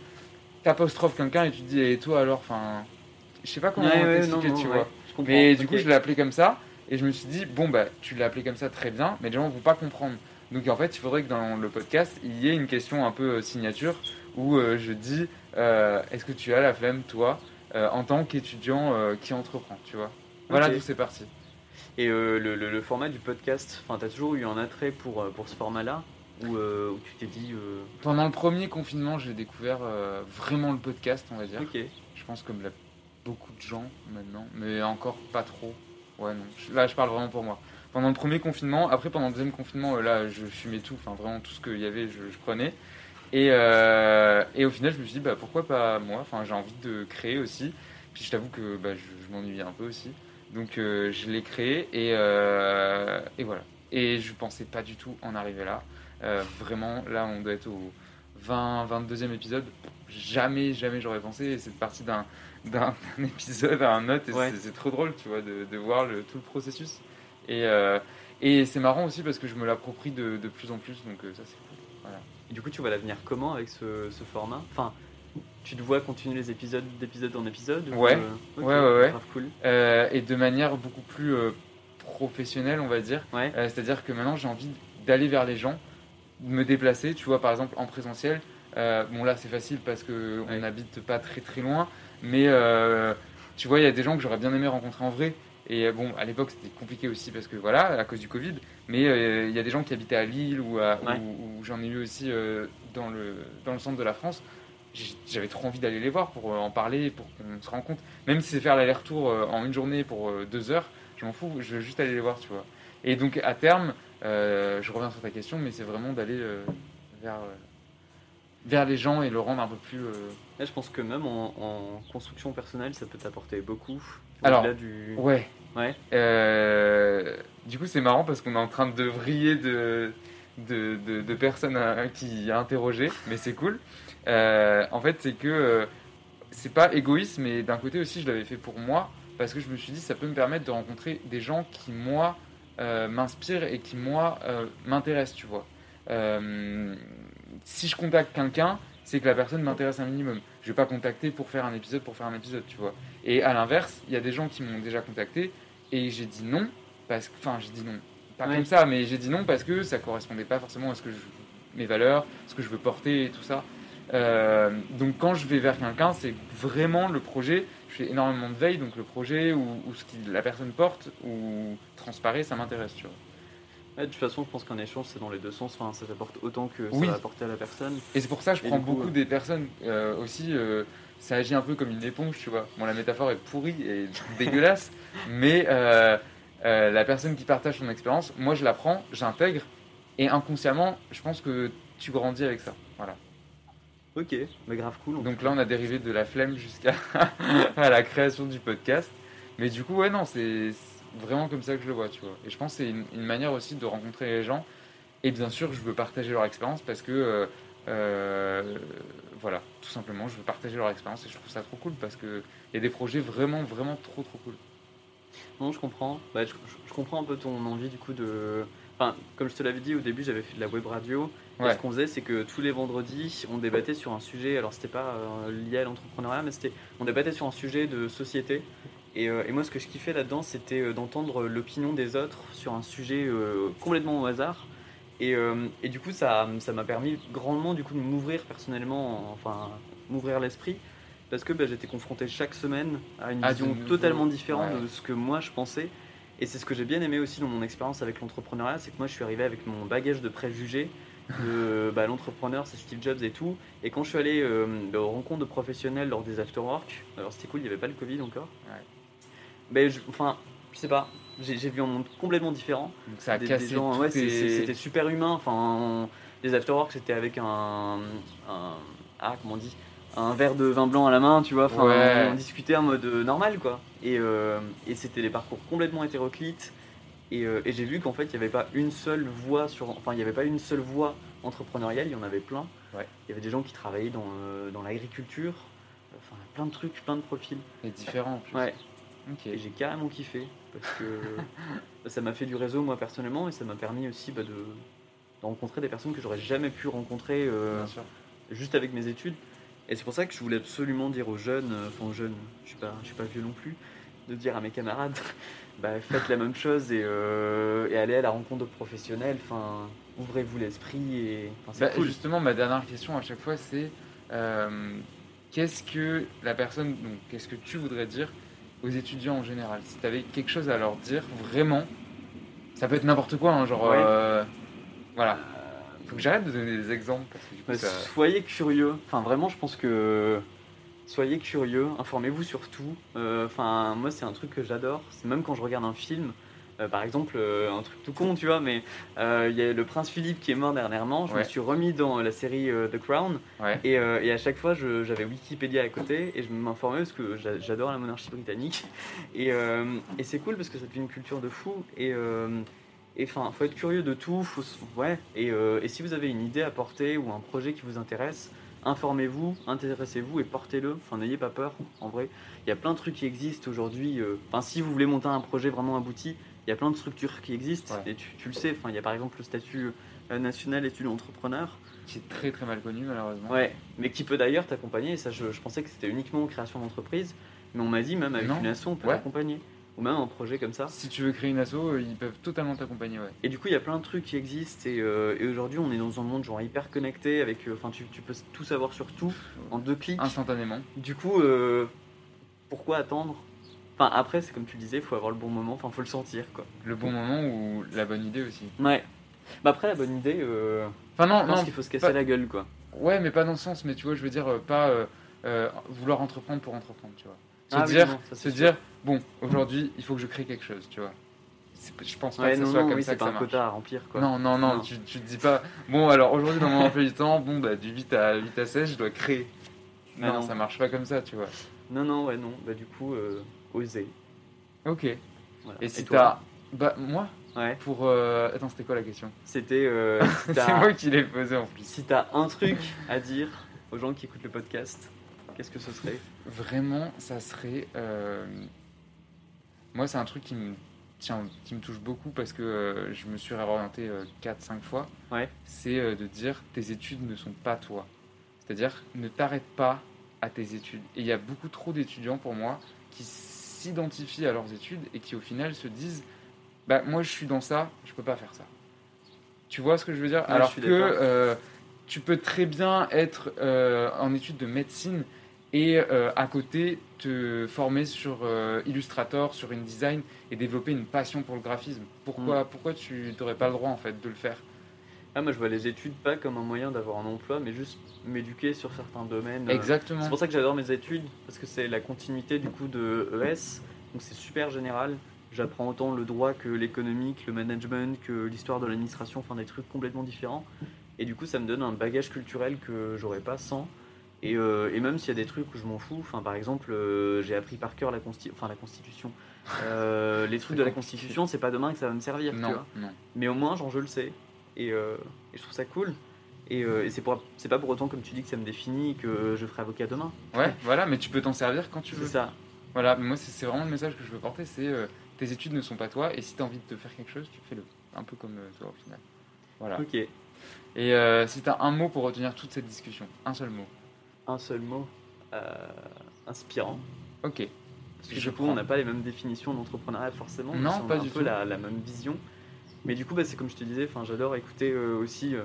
T'apostrophes quelqu'un et tu te dis, et toi alors? Enfin, je sais pas comment Ouais, ouais, t'expliquer, non, non, tu vois. Mais du coup, je l'ai appelé comme ça, et je me suis dit, bon, bah, tu l'as appelé comme ça très bien, mais les gens vont pas comprendre. Donc en fait, il faudrait que dans le podcast, il y ait une question un peu euh, signature où euh, je dis, euh, est-ce que tu as la flemme, toi, euh, en tant qu'étudiant qui entreprend, tu vois? Voilà d'où c'est parti. Et le, le- le format du podcast, enfin, t'as toujours eu un attrait pour, pour ce format-là? Ou euh, où tu t'es dit. euh, Pendant le premier confinement, j'ai découvert euh, vraiment le podcast, on va dire. Ok. Je pense comme la- beaucoup de gens maintenant, mais encore pas trop. Ouais, non. Là, je parle vraiment pour moi. Pendant le premier confinement, après pendant le deuxième confinement, là, je fumais tout, enfin vraiment tout ce qu'il y avait, je, je prenais. Et, euh, et au final, je me suis dit, bah, pourquoi pas moi? Enfin, j'ai envie de créer aussi. Puis je t'avoue que bah, je, je m'ennuyais un peu aussi. Donc euh, je l'ai créé et, euh, et voilà. Et je pensais pas du tout en arriver là. Vraiment, là, on doit être au 20, 22e épisode. Jamais, jamais j'aurais pensé. C'est parti d'un d'un épisode à un autre. Et Ouais. c'est- trop drôle, tu vois, de, de voir le, tout le processus. Et, et c'est marrant aussi parce que je me l'approprie de, de plus en plus. Donc ça, c'est. Et du coup, tu vois l'avenir comment avec ce, ce format? Enfin, tu te vois continuer les épisodes d'épisode en épisode ou, euh, Ouais, ouais, ouais. Cool. Euh, et de manière beaucoup plus euh, professionnelle, on va dire. Ouais. C'est-à-dire que maintenant, j'ai envie d'aller vers les gens, de me déplacer, tu vois, par exemple en présentiel. Bon, là, c'est facile parce qu'on Ouais. n'habite pas très très loin, mais tu vois, il y a des gens que j'aurais bien aimé rencontrer en vrai. Et euh, bon, à l'époque, c'était compliqué aussi parce que voilà, à cause du Covid. Mais euh, il y a des gens qui habitaient à Lille ou, à- Ouais. ou- ou j'en ai eu aussi euh, dans, le, dans le centre de la France. J'avais trop envie d'aller les voir pour en parler, pour qu'on se rencontre. Même si c'est faire l'aller-retour en une journée pour deux heures, je m'en fous, je veux juste aller les voir, tu vois. Et donc à terme, euh, je reviens sur ta question, mais c'est vraiment d'aller vers, vers les gens et le rendre un peu plus. euh, Là, je pense que même en, en construction personnelle, ça peut t'apporter beaucoup. Alors, du... Ouais. Euh, du coup, c'est marrant parce qu'on est en train de vriller de, personnes qui interroger, mais c'est cool. Euh, en fait, c'est que euh, c'est pas égoïste, mais d'un côté aussi, je l'avais fait pour moi parce que je me suis dit, ça peut me permettre de rencontrer des gens qui, moi, m'inspirent et qui, moi, m'intéressent, tu vois. Si je contacte quelqu'un, c'est que la personne m'intéresse un minimum. Je vais pas contacter pour faire un épisode, pour faire un épisode, tu vois. Et à l'inverse, il y a des gens qui m'ont déjà contacté et j'ai dit non parce que, enfin, j'ai dit non, pas Ouais. comme ça, mais j'ai dit non parce que ça correspondait pas forcément à ce que je, mes valeurs, ce que je veux porter et tout ça. Euh, donc quand je vais vers quelqu'un, c'est vraiment le projet. Je fais énormément de veille, donc le projet ou, ou ce que la personne porte ou transparaît, ça m'intéresse, tu vois. De toute façon, je pense qu'un échange, c'est dans les deux sens. Enfin, ça t'apporte autant que Oui. ça va apporter à la personne. Et c'est pour ça que je prends coup, beaucoup euh, des personnes euh, aussi. euh, ça agit un peu comme une éponge, tu vois. Bon, la métaphore est pourrie et dégueulasse, mais euh, la personne qui partage son expérience, moi je la prends, j'intègre, et inconsciemment, je pense que tu grandis avec ça. Voilà. Ok, mais grave cool. Donc là, on a dérivé de la flemme jusqu'à la création du podcast. Mais du coup, ouais, non, c'est vraiment comme ça que je le vois, tu vois. Et je pense que c'est une, une manière aussi de rencontrer les gens. Et bien sûr, je veux partager leur expérience parce que, euh, euh, voilà, tout simplement, je veux partager leur expérience et je trouve ça trop cool parce qu'il y a des projets vraiment, vraiment trop, trop cool. Non, je comprends. Bah, je, comprends un peu ton envie du coup de. Enfin, comme je te l'avais dit au début, j'avais fait de la web radio. Et Ouais. ce qu'on faisait, c'est que tous les vendredis, on débattait sur un sujet. Alors, c'était pas euh, lié à l'entrepreneuriat, mais c'était. On débattait sur un sujet de société. Et, euh, et moi, ce que je kiffais là-dedans, c'était euh, d'entendre l'opinion des autres sur un sujet euh, complètement au hasard. Et, euh, et du coup, ça ça m'a permis grandement du coup de m'ouvrir personnellement, enfin, m'ouvrir l'esprit. Parce que bah, j'étais confronté chaque semaine à une de vision totalement différente ouais. de ce que moi je pensais. Et c'est ce que j'ai bien aimé aussi dans mon expérience avec l'entrepreneuriat, c'est que moi je suis arrivé avec mon bagage de préjugés. De, bah, l'entrepreneur c'est Steve Jobs et tout. Et quand je suis allé euh, aux rencontres de professionnels lors des afterwork, alors c'était cool, il n'y avait pas le Covid encore. Ouais. Je- enfin, je sais pas, j'ai vu un monde complètement différent. Donc ça a Des- cassé gens, tous ouais, c'était super humain. Enfin, les afterwork c'était avec un, un- ah comment on dit, un verre de vin blanc à la main, tu vois. Enfin, Ouais. on discutait en mode euh, normal quoi. Et, euh, et c'était des parcours complètement hétéroclites. Et, euh, et j'ai vu qu'en fait il n'y avait pas une seule voie sur, enfin il n'y avait pas une seule voie entrepreneuriale, il y en avait plein. Ouais. Il y avait des gens qui travaillaient dans, euh, dans l'agriculture, enfin plein de trucs, plein de profils. Et différent en plus. Ouais. Et j'ai carrément kiffé parce que ça m'a fait du réseau moi personnellement et ça m'a permis aussi bah, de, de rencontrer des personnes que j'aurais jamais pu rencontrer euh, juste avec mes études. Et c'est pour ça que je voulais absolument dire aux jeunes, euh, enfin aux jeunes, je suis pas, je suis pas vieux non plus, de dire à mes camarades, bah, faites la même chose et, euh, et allez à la rencontre de professionnels. Enfin, ouvrez-vous l'esprit et enfin, Bah, cool. Justement, ma dernière question à chaque fois, c'est euh, qu'est-ce que la personne, qu'est-ce que tu voudrais dire aux étudiants en général Si tu avais quelque chose à leur dire, vraiment, ça peut être n'importe quoi, hein, genre, Ouais. euh, voilà. Faut que j'arrête de donner des exemples parce que du coup, Bah, ça... Soyez curieux. Enfin, vraiment, je pense que soyez curieux. Informez-vous sur tout. Euh, Enfin, moi, c'est un truc que j'adore. C'est même quand je regarde un film. Euh, par exemple, euh, un truc tout con, tu vois, mais euh, il y a le prince Philippe qui est mort dernièrement. Je me suis remis dans la série The Crown Ouais. et, et à chaque fois, j'avais Wikipédia à côté et je m'informais parce que j'a- j'adore la monarchie britannique. Et, et c'est cool parce que ça fait une culture de fou. Et et enfin, faut être curieux de tout. Faut, ouais. Et, et si vous avez une idée à porter ou un projet qui vous intéresse, informez-vous, intéressez-vous et portez-le. Enfin, n'ayez pas peur. En vrai, il y a plein de trucs qui existent aujourd'hui. Enfin, si vous voulez monter un projet vraiment abouti, y a plein de structures qui existent. Ouais. Et tu, tu le sais. Enfin, il y a par exemple le statut euh, national étudiant entrepreneur. qui est très très mal connu malheureusement. Ouais, mais qui peut d'ailleurs t'accompagner. Et ça, je, je pensais que c'était uniquement en création d'entreprise, mais on m'a dit même avec Non. une asso, on peut Ouais. t'accompagner. Ou même un projet comme ça. Si tu veux créer une asso, euh, ils peuvent totalement t'accompagner, ouais. Et du coup, il y a plein de trucs qui existent. Et, euh, et aujourd'hui, on est dans un monde genre hyper connecté. Avec, euh, enfin, tu, tu peux tout savoir sur tout en deux clics. Instantanément. Du coup, euh, pourquoi attendre Enfin, après, c'est comme tu disais, il faut avoir le bon moment. Enfin, faut le sentir, quoi. Le bon moment ou la bonne idée aussi. Ouais. Bah après, la bonne idée, euh, Enfin non, je pense non, qu'il faut se casser pas- la gueule, quoi. Ouais, mais pas dans le sens, mais tu vois, je veux dire, euh, pas euh, euh, vouloir entreprendre pour entreprendre, tu vois. Se Ah oui, dire, non, ça, se dire bon, aujourd'hui, il faut que je crée quelque chose, tu vois. je pense pas Ouais, que ça non, soit non, comme oui, ça que pas ça un marche. quota à remplir, quoi. Non, non, non, Non. Tu, tu te dis pas, bon, alors aujourd'hui, dans mon emploi du temps, bon, bah, du 8 à 8 à 16, je dois créer. Non. ça marche pas comme ça, tu vois. Non, non, ouais, non. Bah, du coup, euh, oser. Ok. Voilà. Et si t'as. Bah, moi, Ouais. pour. euh, Attends, c'était quoi la question? C'était. euh, si C'est t'as- moi qui l'ai posé en plus. Si t'as un truc à dire aux gens qui écoutent le podcast, qu'est-ce que ce serait? Vraiment, ça serait. euh, Moi, c'est un truc qui me, tient, qui me touche beaucoup parce que euh, je me suis réorienté 4-5 fois. Ouais. C'est euh, de dire tes études ne sont pas toi. C'est-à-dire, ne t'arrête pas à tes études. Et il y a beaucoup trop d'étudiants pour moi qui s'identifient à leurs études et qui au final se disent bah moi je suis dans ça, je peux pas faire ça. Tu vois ce que je veux dire? Ouais, Alors que euh, tu peux très bien être euh, en études de médecine et euh, à côté te former sur Illustrator, sur InDesign et développer une passion pour le graphisme. Pourquoi, pourquoi tu n'aurais pas le droit en fait de le faire? Ah, moi je vois les études pas comme un moyen d'avoir un emploi, mais juste m'éduquer sur certains domaines. Exactement. C'est pour ça que j'adore mes études, parce que c'est la continuité du coup de ES, donc c'est super général. J'apprends autant le droit que l'économique, le management, que l'histoire de l'administration, enfin des trucs complètement différents. Et du coup, ça me donne un bagage culturel que j'aurais pas sans. Et, euh, et même s'il y a des trucs où je m'en fous, enfin par exemple, euh, j'ai appris par cœur la, consti- enfin, la Constitution. Euh, les trucs de la Constitution, c'est pas demain que ça va me servir, tu vois. non. Mais au moins, genre, je le sais. Et, euh, et je trouve ça cool. Et, euh, et c'est pour- c'est pas pour autant, comme tu dis, que ça me définit que je ferai avocat demain. Ouais, voilà, mais tu peux t'en servir quand tu C'est veux. ça. Voilà, mais moi c'est c'est vraiment le message que je veux porter, c'est euh, tes études ne sont pas toi et si tu as envie de te faire quelque chose, tu fais-le. Un peu comme toi au final. Voilà. Ok. Et euh, si tu as un mot pour retenir toute cette discussion, un seul mot. Un seul mot. euh, inspirant. Ok. Parce que Je du coup, prends. on n'a pas les mêmes définitions d'entrepreneuriat forcément. mais Non, on pas a un du peu tout. La, la même vision. Mais du coup, bah, c'est comme je te disais, j'adore écouter euh, aussi euh,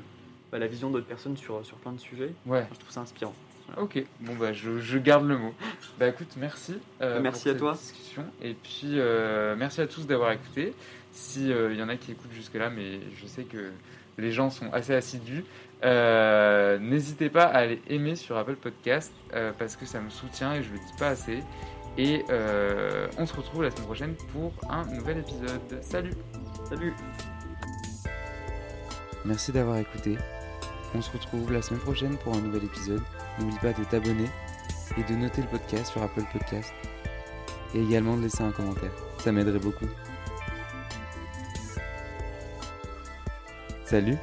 bah, la vision d'autres personnes sur, sur plein de sujets. Ouais. Je trouve ça inspirant. Ok, bon bah je, je garde le mot. Bah écoute, merci. euh, Merci pour à cette toi. discussion. Et puis euh, merci à tous d'avoir écouté. Si euh, y en a qui écoutent jusque-là, mais je sais que les gens sont assez assidus, n'hésitez pas à aller aimer sur Apple Podcast parce que ça me soutient et je le dis pas assez. Et on se retrouve la semaine prochaine pour un nouvel épisode. Salut Salut Merci d'avoir écouté. On se retrouve la semaine prochaine pour un nouvel épisode. N'oublie pas de t'abonner et de noter le podcast sur Apple Podcast. Et également de laisser un commentaire. Ça m'aiderait beaucoup. Salut